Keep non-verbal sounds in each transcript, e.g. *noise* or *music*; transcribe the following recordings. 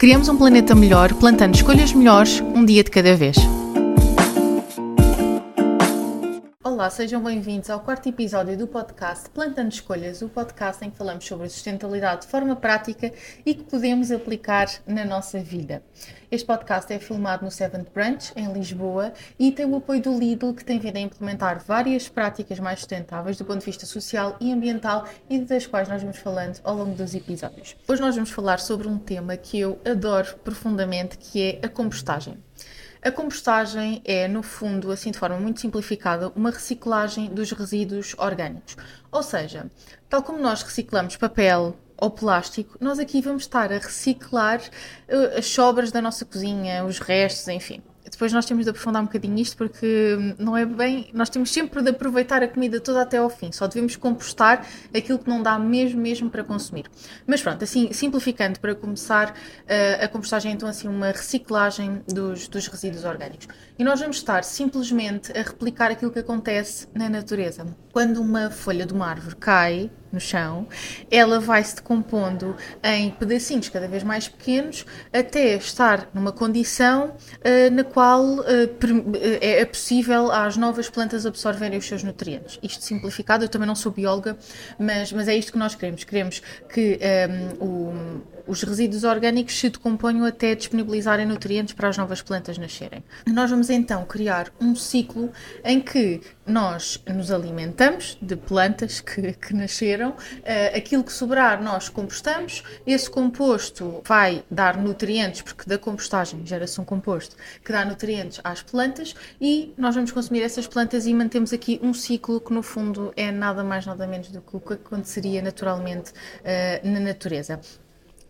Criamos um planeta melhor plantando escolhas melhores um dia de cada vez. Olá, sejam bem-vindos ao quarto episódio do podcast Plantando Escolhas, o podcast em que falamos sobre sustentabilidade de forma prática e que podemos aplicar na nossa vida. Este podcast é filmado no Seventh Branch, em Lisboa, e tem o apoio do Lidl, que tem vindo a implementar várias práticas mais sustentáveis do ponto de vista social e ambiental e das quais nós vamos falando ao longo dos episódios. Hoje nós vamos falar sobre um tema que eu adoro profundamente, que é a compostagem. A compostagem é, no fundo, assim de forma muito simplificada, uma reciclagem dos resíduos orgânicos. Ou seja, tal como nós reciclamos papel ou plástico, nós aqui vamos estar a reciclar uh, as sobras da nossa cozinha, os restos, enfim depois nós temos de aprofundar um bocadinho isto porque não é bem. Nós temos sempre de aproveitar a comida toda até ao fim, só devemos compostar aquilo que não dá mesmo, mesmo para consumir. Mas pronto, assim, simplificando para começar, eh, a compostagem é então assim uma reciclagem dos, dos resíduos orgânicos. E nós vamos estar simplesmente a replicar aquilo que acontece na natureza. Quando uma folha de uma árvore cai, no chão, ela vai se decompondo em pedacinhos cada vez mais pequenos até estar numa condição uh, na qual uh, é possível às novas plantas absorverem os seus nutrientes. Isto simplificado, eu também não sou bióloga, mas, mas é isto que nós queremos. Queremos que um, o, os resíduos orgânicos se decomponham até disponibilizarem nutrientes para as novas plantas nascerem. Nós vamos então criar um ciclo em que nós nos alimentamos de plantas que, que nasceram, uh, aquilo que sobrar nós compostamos, esse composto vai dar nutrientes, porque da compostagem gera-se um composto que dá nutrientes às plantas e nós vamos consumir essas plantas e mantemos aqui um ciclo que no fundo é nada mais nada menos do que o que aconteceria naturalmente uh, na natureza.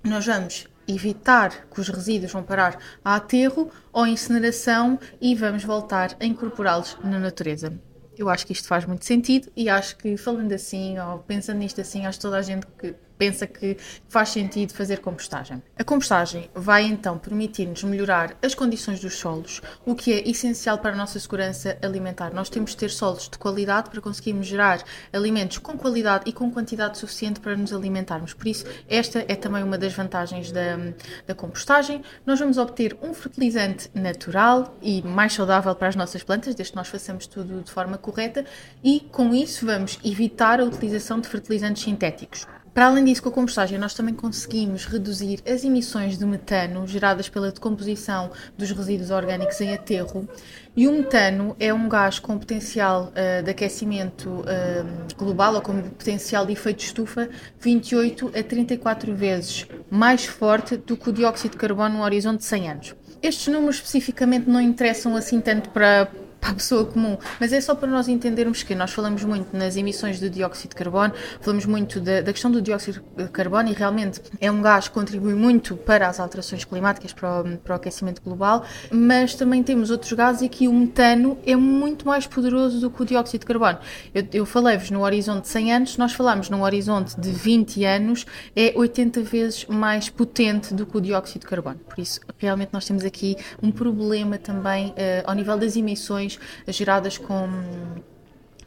Nós vamos evitar que os resíduos vão parar a aterro ou incineração e vamos voltar a incorporá-los na natureza. Eu acho que isto faz muito sentido e acho que falando assim ou pensando nisto assim, acho que toda a gente que pensa que faz sentido fazer compostagem. A compostagem vai então permitir-nos melhorar as condições dos solos, o que é essencial para a nossa segurança alimentar. Nós temos de ter solos de qualidade para conseguirmos gerar alimentos com qualidade e com quantidade suficiente para nos alimentarmos. Por isso, esta é também uma das vantagens da, da compostagem. Nós vamos obter um fertilizante natural e mais saudável para as nossas plantas, desde que nós façamos tudo de forma correta, e com isso vamos evitar a utilização de fertilizantes sintéticos. Para além disso, com a compostagem, nós também conseguimos reduzir as emissões de metano geradas pela decomposição dos resíduos orgânicos em aterro. E o metano é um gás com potencial uh, de aquecimento uh, global ou com potencial de efeito de estufa 28 a 34 vezes mais forte do que o dióxido de carbono no horizonte de 100 anos. Estes números especificamente não interessam assim tanto para, para a pessoa comum, mas é só para nós entendermos que nós falamos muito nas emissões de dióxido de carbono, falamos muito da, da, questão do dióxido de carbono e realmente é um gás que contribui muito para as alterações climáticas, para o, para o aquecimento global, mas também temos outros gases e que o metano é muito mais poderoso do que o dióxido de carbono. Eu, eu falei-vos no horizonte de 100 anos, nós falamos no horizonte de 20 anos, é 80 vezes mais potente do que o dióxido de carbono. Por isso, realmente nós temos aqui um problema também uh, ao nível das emissões geradas com,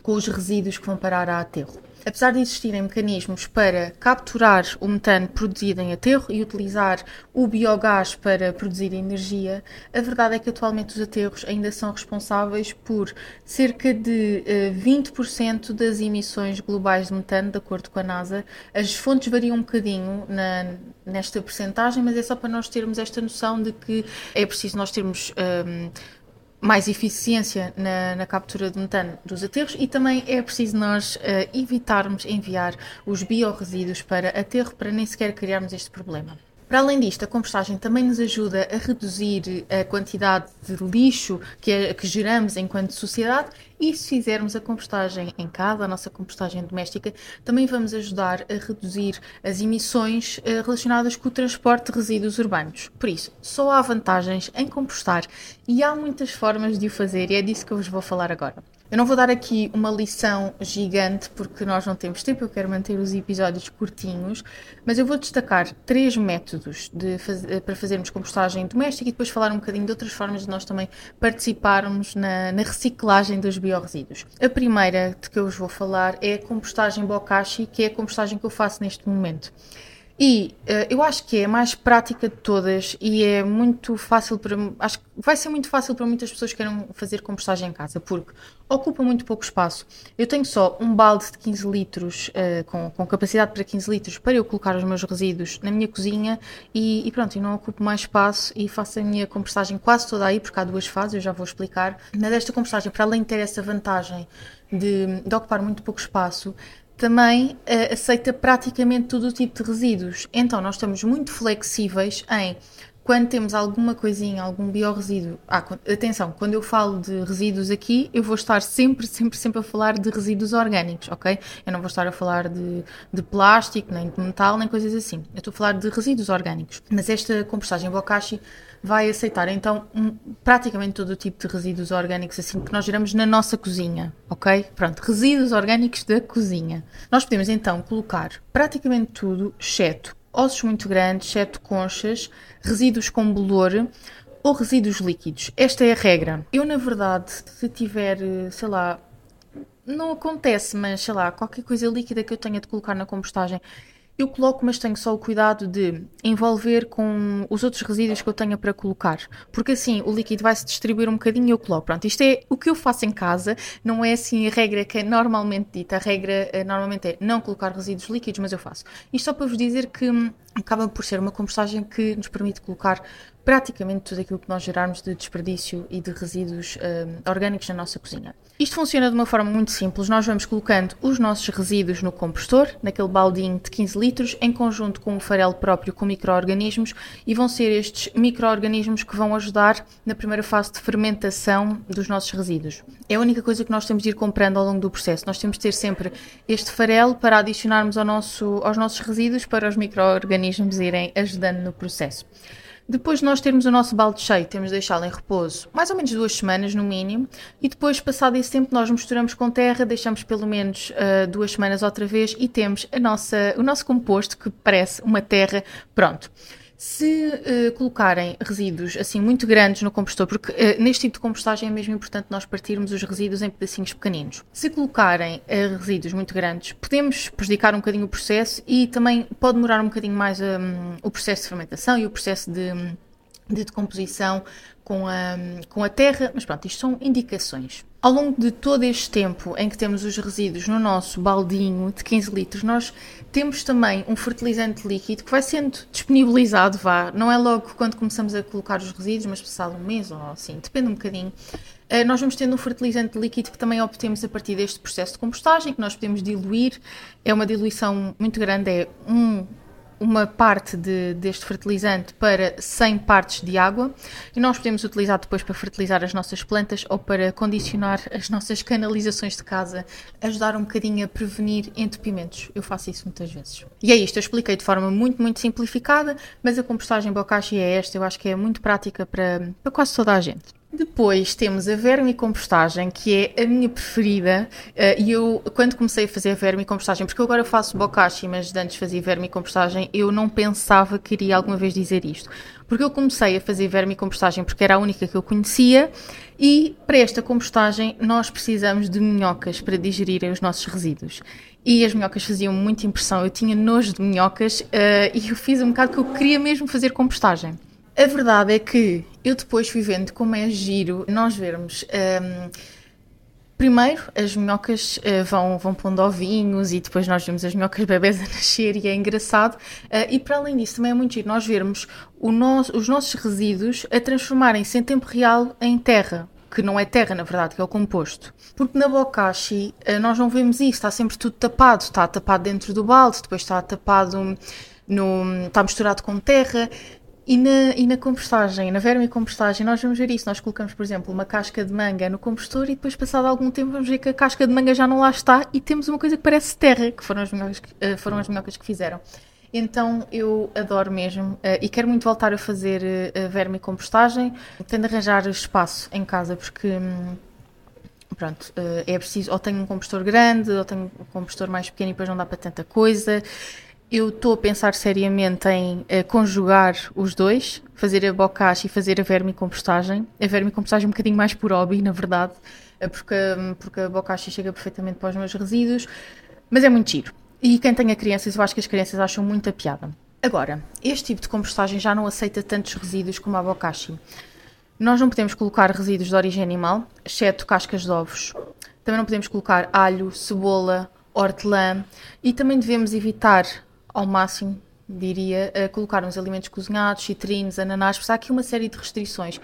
com os resíduos que vão parar a aterro. Apesar de existirem mecanismos para capturar o metano produzido em aterro e utilizar o biogás para produzir energia, a verdade é que atualmente os aterros ainda são responsáveis por cerca de uh, eh, 20% das emissões globais de metano, de acordo com a NASA. As fontes variam um bocadinho na, nesta percentagem, mas é só para nós termos esta noção de que é preciso nós termos. Um, ehm, mais eficiência na, na, captura de metano dos aterros e também é preciso nós uh, evitarmos enviar os biorresíduos para aterro para nem sequer criarmos este problema. Para além disto, a compostagem também nos ajuda a reduzir a quantidade de lixo que, que geramos enquanto sociedade e se fizermos a compostagem em casa, a nossa compostagem doméstica, também vamos ajudar a reduzir as emissões eh, relacionadas com o transporte de resíduos urbanos. Por isso, só há vantagens em compostar e há muitas formas de o fazer e é disso que eu vos vou falar agora. Eu não vou dar aqui uma lição gigante porque nós não temos tempo, eu quero manter os episódios curtinhos, mas eu vou destacar três métodos faz... para fazermos compostagem doméstica e depois falar um bocadinho de outras formas de nós também participarmos na, na reciclagem dos biorresíduos. A primeira de que eu vos vou falar é a compostagem bokashi, que é a compostagem que eu faço neste momento. E uh, eu acho que é a mais prática de todas e é muito fácil para. Acho que vai ser muito fácil para muitas pessoas que queiram fazer compostagem em casa, porque ocupa muito pouco espaço. Eu tenho só um balde de 15 litros, uh, com, com, capacidade para 15 litros, para eu colocar os meus resíduos na minha cozinha e, e pronto, e não ocupo mais espaço e faço a minha compostagem quase toda aí, porque há duas fases, eu já vou explicar. Mas esta compostagem, para além de ter essa vantagem de, de ocupar muito pouco espaço, também uh, aceita praticamente todo o tipo de resíduos. Então, nós estamos muito flexíveis em quando temos alguma coisinha, algum biorresíduo. Ah, atenção, quando eu falo de resíduos aqui, eu vou estar sempre, sempre, sempre a falar de resíduos orgânicos, ok? Eu não vou estar a falar de, de plástico, nem de metal, nem coisas assim. Eu estou a falar de resíduos orgânicos. Mas esta compostagem Bokashi vai aceitar então um, praticamente todo o tipo de resíduos orgânicos assim que nós geramos na nossa cozinha, ok? Pronto, resíduos orgânicos da cozinha. Nós podemos então colocar praticamente tudo, exceto ossos muito grandes, exceto conchas, resíduos com bolor ou resíduos líquidos. Esta é a regra. Eu, na verdade, se tiver, sei lá, não acontece, mas sei lá, qualquer coisa líquida que eu tenha de colocar na compostagem eu coloco, mas tenho só o cuidado de envolver com os outros resíduos que eu tenha para colocar. Porque assim o líquido vai se distribuir um bocadinho e eu coloco. Pronto, isto é o que eu faço em casa, não é assim a regra que é normalmente dita. A regra uh, normalmente é não colocar resíduos líquidos, mas eu faço. Isto só para vos dizer que hum, acaba por ser uma compostagem que nos permite colocar praticamente tudo aquilo que nós gerarmos de desperdício e de resíduos uh, orgânicos na nossa cozinha. Isto funciona de uma forma muito simples. Nós vamos colocando os nossos resíduos no compostor, naquele baldinho de 15 litros, em conjunto com o farelo próprio com micro-organismos, e vão ser estes micro-organismos que vão ajudar na primeira fase de fermentação dos nossos resíduos. É a única coisa que nós temos de ir comprando ao longo do processo. Nós temos de ter sempre este farelo para adicionarmos ao nosso, aos nossos resíduos para os micro-organismos irem ajudando no processo. Depois de nós termos o nosso balde cheio, temos de deixá-lo em repouso mais ou menos duas semanas no mínimo, e depois, passado esse tempo, nós misturamos com terra, deixamos pelo menos uh, duas semanas outra vez e temos a nossa, o nosso composto que parece uma terra pronto. Se uh, colocarem resíduos assim muito grandes no compostor, porque uh, neste tipo de compostagem é mesmo importante nós partirmos os resíduos em pedacinhos pequeninos. Se colocarem uh, resíduos muito grandes, podemos prejudicar um bocadinho o processo e também pode demorar um bocadinho mais um, o processo de fermentação e o processo de, de decomposição com a, com a terra, mas pronto, isto são indicações. Ao longo de todo este tempo em que temos os resíduos no nosso baldinho de 15 litros, nós temos também um fertilizante líquido que vai sendo disponibilizado, vá, não é logo quando começamos a colocar os resíduos, mas passado um mês ou assim, depende um bocadinho. Uh, nós vamos tendo um fertilizante líquido que também obtemos a partir deste processo de compostagem, que nós podemos diluir. É uma diluição muito grande, é um uma parte de, deste fertilizante para 100 partes de água e nós podemos utilizar depois para fertilizar as nossas plantas ou para condicionar as nossas canalizações de casa, ajudar um bocadinho a prevenir entupimentos. Eu faço isso muitas vezes. E é isto, eu expliquei de forma muito, muito simplificada, mas a compostagem bokashi é esta, eu acho que é muito prática para, para quase toda a gente. Depois temos a vermicompostagem, que é a minha preferida. Uh, e eu, quando comecei a fazer a vermicompostagem, porque eu agora faço bokashi, mas antes fazia vermicompostagem, eu não pensava que iria alguma vez dizer isto. Porque eu comecei a fazer vermicompostagem porque era a única que eu conhecia. E para esta compostagem, nós precisamos de minhocas para digerirem os nossos resíduos. E as minhocas faziam muita impressão. Eu tinha nojo de minhocas uh, e eu fiz um bocado que eu queria mesmo fazer compostagem. A verdade é que eu depois fui vendo como é giro nós vermos. Um, primeiro, as minhocas uh, vão, vão pondo ovinhos e depois nós vemos as minhocas bebês a nascer e é engraçado. Uh, e para além disso, também é muito giro nós vermos os nossos resíduos a transformarem-se em tempo real em terra. Que não é terra, na verdade, que é o composto. Porque na bokashi uh, nós não vemos isso, está sempre tudo tapado. Está tapado dentro do balde, depois está tapado no, está misturado com terra e na, e na compostagem, na vermicompostagem, nós vamos ver isso. Nós colocamos, por exemplo, uma casca de manga no compostor e depois, passado algum tempo, vamos ver que a casca de manga já não lá está e temos uma coisa que parece terra, que foram as minhocas que, uh, foram as minhocas que fizeram. Então eu adoro mesmo uh, e quero muito voltar a fazer uh, vermicompostagem. Tendo arranjar espaço em casa porque. Hum, pronto, é preciso, ou tenho um compostor grande, ou tenho um compostor mais pequeno e depois não dá para tanta coisa. Eu estou a pensar seriamente em uh, conjugar os dois, fazer a bocache e fazer a vermicompostagem. A vermicompostagem é um bocadinho mais por hobby, na verdade, uh, porque, um, porque a bocache chega perfeitamente para os meus resíduos, mas é muito giro. E quem tenha crianças, eu acho que as crianças acham muita piada. Agora, este tipo de compostagem já não aceita tantos resíduos como a bokashi. Nós não podemos colocar resíduos de origem animal, exceto cascas de ovos. Também não podemos colocar alho, cebola, hortelã e também devemos evitar ao máximo, diria, eh, colocar uns alimentos cozinhados, citrinos, ananás, porque há aqui uma série de restrições.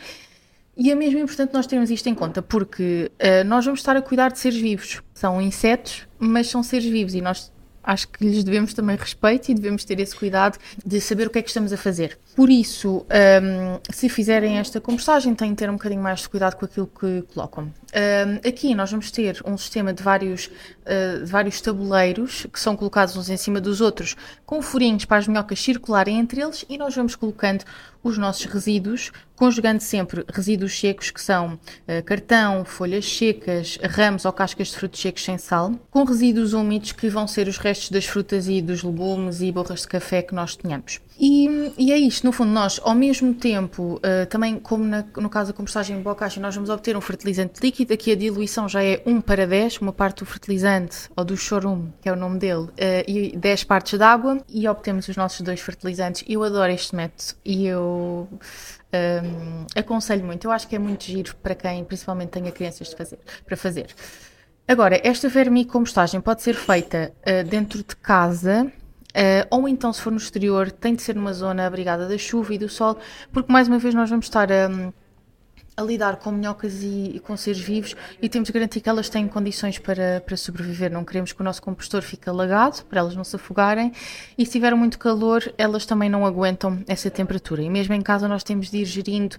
E é mesmo importante nós termos isto em conta, porque uh, nós vamos estar a cuidar de seres vivos. São insetos, mas são seres vivos e nós acho que lhes devemos também respeito e devemos ter esse cuidado de saber o que é que estamos a fazer. Por isso, um, se fizerem esta compostagem, têm de ter um bocadinho mais de cuidado com aquilo que colocam. Um, aqui nós vamos ter um sistema de vários, uh, de vários tabuleiros que são colocados uns em cima dos outros, com furinhos para as minhocas circularem entre eles e nós vamos colocando os nossos resíduos, conjugando sempre resíduos secos que são uh, cartão, folhas secas, ramos ou cascas de frutos secos sem sal, com resíduos úmidos que vão ser os restos das frutas e dos legumes e borras de café que nós tenhamos. E, e, é isto, no fundo, nós, ao mesmo tempo, uh, também como na, no caso da compostagem em bocacha, nós vamos obter um fertilizante líquido, aqui a diluição já é 1 para 10, uma parte do fertilizante, ou do chorume, que é o nome dele, uh, e 10 partes de água, e obtemos os nossos dois fertilizantes. Eu adoro este método e eu um, ehm, aconselho muito. Eu acho que é muito giro para quem, principalmente, tenha crianças de fazer, para fazer. Agora, esta vermicompostagem pode ser feita uh, dentro de casa, Uh, ou então, se for no exterior, tem de ser numa zona abrigada da chuva e do sol, porque mais uma vez nós vamos estar a, a lidar com minhocas e, e, com seres vivos e temos de garantir que elas têm condições para, para sobreviver. Não queremos que o nosso compostor fique alagado, para elas não se afogarem, e se tiver muito calor, elas também não aguentam essa temperatura. E mesmo em casa, nós temos de ir gerindo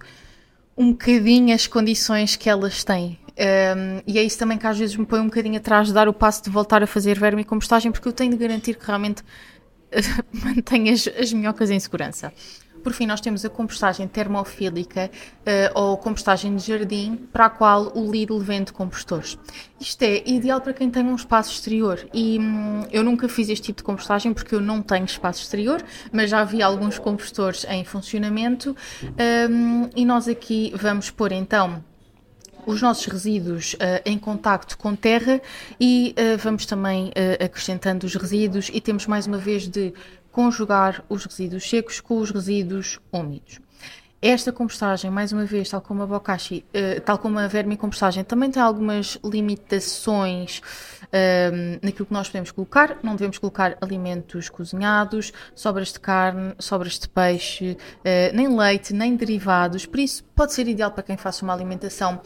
um bocadinho as condições que elas têm. Um, e é isso também que às vezes me põe um bocadinho atrás de dar o passo de voltar a fazer verme e compostagem, porque eu tenho de garantir que realmente *laughs* mantém as, as minhocas em segurança. Por fim, nós temos a compostagem termofílica uh, ou compostagem de jardim, para a qual o Lidl vende compostores. Isto é ideal para quem tem um espaço exterior e hum, eu nunca fiz este tipo de compostagem porque eu não tenho espaço exterior, mas já vi alguns compostores em funcionamento um, e nós aqui vamos pôr então os nossos resíduos uh, em contacto com terra e uh, vamos também uh, acrescentando os resíduos e temos mais uma vez de conjugar os resíduos secos com os resíduos úmidos. Esta compostagem, mais uma vez, tal como a bokashi, tal como a vermicompostagem, também tem algumas limitações naquilo que nós podemos colocar. Não devemos colocar alimentos cozinhados, sobras de carne, sobras de peixe, nem leite, nem derivados. Por isso, pode ser ideal para quem faça uma alimentação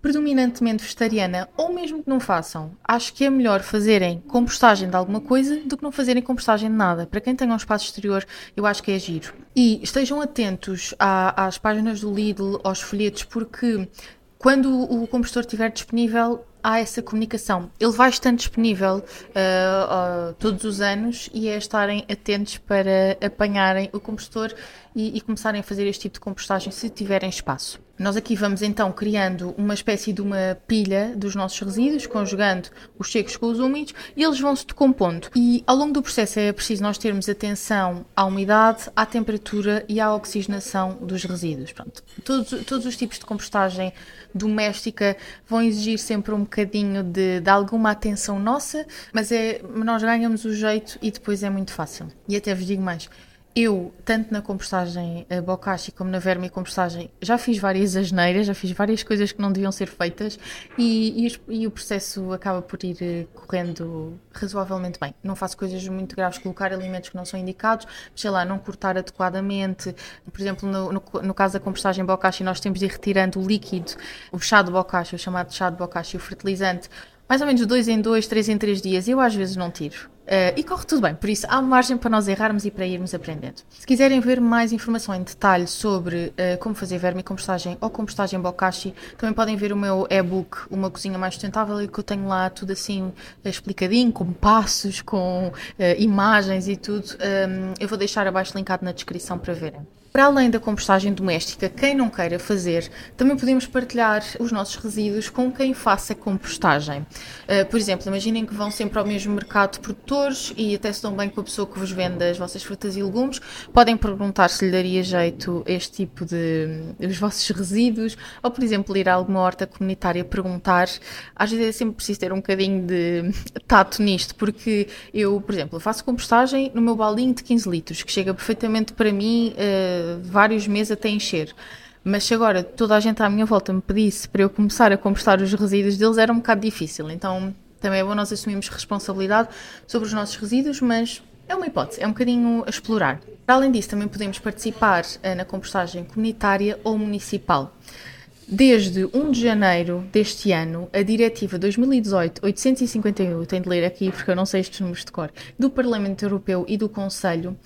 predominantemente vegetariana ou mesmo que não façam, acho que é melhor fazerem compostagem de alguma coisa do que não fazerem compostagem de nada. Para quem tem um espaço exterior, eu acho que é giro. E estejam atentos à, às páginas do Lidl, aos folhetos, porque quando o compostor estiver disponível, há essa comunicação. Ele vai estando disponível uh, uh, todos os anos e é estarem atentos para apanharem o compostor e, e, começarem a fazer este tipo de compostagem se tiverem espaço. Nós aqui vamos então criando uma espécie de uma pilha dos nossos resíduos, conjugando os secos com os úmidos, e eles vão se decompondo. E ao longo do processo é preciso nós termos atenção à umidade, à temperatura e à oxigenação dos resíduos. Pronto, todos, todos os tipos de compostagem doméstica vão exigir sempre um bocadinho de, de alguma atenção nossa, mas é, nós ganhamos o jeito e depois é muito fácil. E até vos digo mais, eu, tanto na compostagem uh, bokashi como na vermicompostagem, já fiz várias asneiras, já fiz várias coisas que não deviam ser feitas e, e, e o processo acaba por ir uh, correndo razoavelmente bem. Não faço coisas muito graves, colocar alimentos que não são indicados, sei lá, não cortar adequadamente. Por exemplo, no, no, no caso da compostagem bokashi, nós temos de ir retirando o líquido, o chá de bokashi, o chamado chá de bokashi, o fertilizante, mais ou menos dois em dois, três em três dias. Eu às vezes não tiro. Uh, e corre tudo bem, por isso há margem para nós errarmos e para irmos aprendendo. Se quiserem ver mais informação em detalhe sobre uh, como fazer vermicompostagem ou compostagem bokashi, também podem ver o meu e-book Uma Cozinha Mais Sustentável que eu tenho lá tudo assim explicadinho, com passos, com uh, imagens e tudo. Um, eu vou deixar abaixo linkado na descrição para verem. Para além da compostagem doméstica, quem não queira fazer, também podemos partilhar os nossos resíduos com quem faça compostagem. Por exemplo, imaginem que vão sempre ao mesmo mercado produtor e até se dão bem com a pessoa que vos vende as vossas frutas e legumes. Podem perguntar se lhe daria jeito este tipo de os vossos resíduos, ou por exemplo ir a alguma horta comunitária perguntar. Às vezes é sempre preciso ter um bocadinho de tato nisto, porque eu, por exemplo, faço compostagem no meu baldinho de 15 litros, que chega perfeitamente para mim uh, vários meses até encher. Mas se agora toda a gente à minha volta me pedisse para eu começar a compostar os resíduos deles, era um bocado difícil. Então também é bom nós assumirmos responsabilidade sobre os nossos resíduos, mas é uma hipótese, é um bocadinho a explorar. Além disso, também podemos participar uh, na compostagem comunitária ou municipal. Desde 1 de janeiro deste ano, a Diretiva 2018-851, tenho de ler aqui porque eu não sei estes números de cor, do Parlamento Europeu e do Conselho,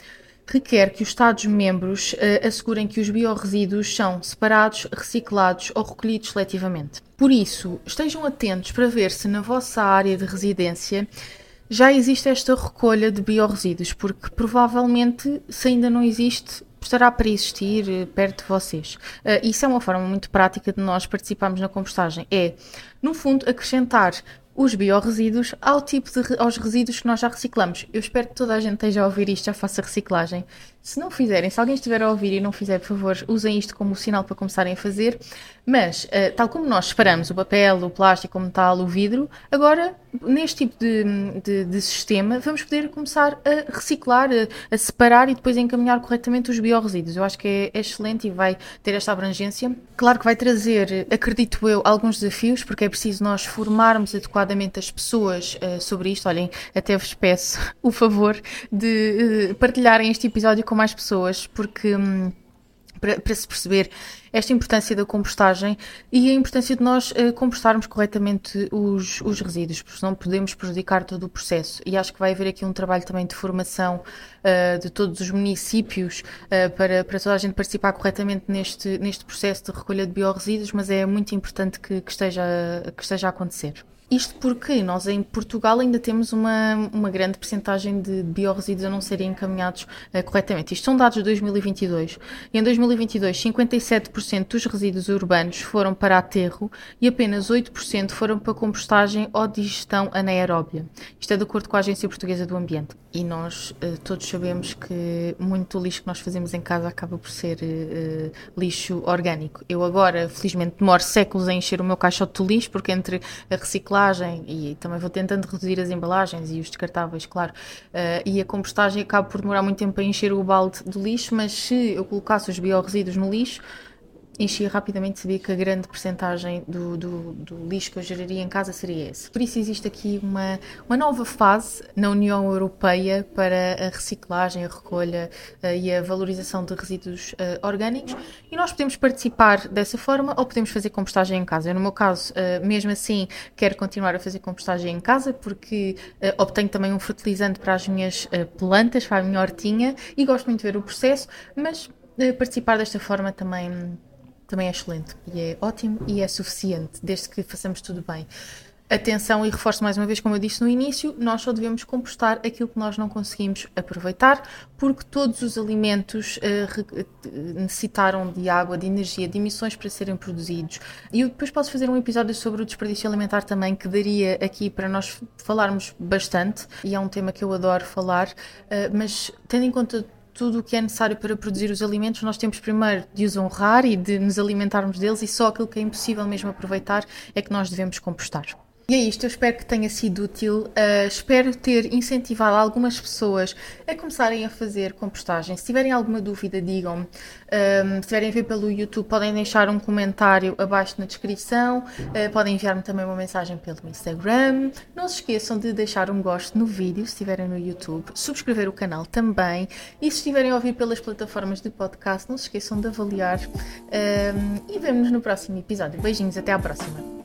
requer que os Estados-membros uh, assegurem que os biorresíduos são separados, reciclados ou recolhidos seletivamente. Por isso, estejam atentos para ver se na vossa área de residência já existe esta recolha de biorresíduos, porque provavelmente, se ainda não existe, estará para existir uh, perto de vocês. Uh, isso é uma forma muito prática de nós participarmos na compostagem. É, no fundo, acrescentar os biorresíduos ao tipo de, aos resíduos que nós já reciclamos. Eu espero que toda a gente esteja a ouvir isto, já faça reciclagem. Se não fizerem, se alguém estiver a ouvir e não fizer, por favor, usem isto como sinal para começarem a fazer. Mas, uh, tal como nós separamos o papel, o plástico, o metal, o vidro, agora, neste tipo de, de, de sistema, vamos poder começar a reciclar, a, a, separar e depois encaminhar corretamente os biorresíduos. Eu acho que é, é excelente e vai ter esta abrangência. Claro que vai trazer, acredito eu, alguns desafios, porque é preciso nós formarmos adequadamente as pessoas uh, sobre isto. Olhem, até vos peço *laughs* o favor de uh, partilharem este episódio com mais pessoas, porque. Um, para, se perceber esta importância da compostagem e a importância de nós uh, compostarmos corretamente os, os resíduos, porque senão podemos prejudicar todo o processo. E acho que vai haver aqui um trabalho também de formação uh, de todos os municípios uh, para, para toda a gente participar corretamente neste, neste processo de recolha de biorresíduos, mas é muito importante que, que esteja, que esteja a acontecer. Isto porque nós em Portugal ainda temos uma, uma grande percentagem de biorresíduos a não serem encaminhados uh, corretamente. Isto são dados de 2022. E em 2022, 57% dos resíduos urbanos foram para aterro e apenas 8% foram para compostagem ou digestão anaeróbia. Isto é de acordo com a Agência Portuguesa do Ambiente. E nós uh, todos sabemos que muito do lixo que nós fazemos em casa acaba por ser uh, lixo orgânico. Eu agora, felizmente, demoro séculos a encher o meu caixote de lixo, porque entre a reciclagem reciclagem e também vou tentando reduzir as embalagens e os descartáveis, claro. Uh, e a compostagem acaba por demorar muito tempo a encher o balde do lixo, mas se eu colocasse os biorresíduos no lixo, enchia rapidamente sabia que a grande percentagem do, do, do, lixo que eu geraria em casa seria esse. Por isso existe aqui uma, uma nova fase na União Europeia para a reciclagem, a recolha uh, e a valorização de resíduos uh, orgânicos e nós podemos participar dessa forma ou podemos fazer compostagem em casa. Eu, no meu caso, uh, mesmo assim, quero continuar a fazer compostagem em casa porque obtenho também um fertilizante para as minhas plantas, para a minha hortinha e gosto muito de ver o processo, mas participar desta forma também também é excelente e é ótimo e é suficiente, desde que façamos tudo bem. Atenção e reforço mais uma vez, como eu disse no início, nós só devemos compostar aquilo que nós não conseguimos aproveitar, porque todos os alimentos uh, necessitaram de água, de energia, de emissões para serem produzidos. E eu depois posso fazer um episódio sobre o desperdício alimentar também, que daria aqui para nós falarmos bastante, e é um tema que eu adoro falar, uh, mas tendo em conta tudo o que é necessário para produzir os alimentos, nós temos primeiro de os honrar e de nos alimentarmos deles, e só aquilo que é impossível mesmo aproveitar é que nós devemos compostar. E é isto, eu espero que tenha sido útil. Uh, espero ter incentivado algumas pessoas a começarem a fazer compostagem. Se tiverem alguma dúvida, digam-me. Um, se estiverem a ver pelo YouTube, podem deixar um comentário abaixo na descrição. Uh, podem enviar-me também uma mensagem pelo Instagram. Não se esqueçam de deixar um gosto no vídeo, se estiverem no YouTube. Subscrever o canal também. E se estiverem a ouvir pelas plataformas de podcast, não se esqueçam de avaliar. Um, e vemo-nos no próximo episódio. Beijinhos, até à próxima.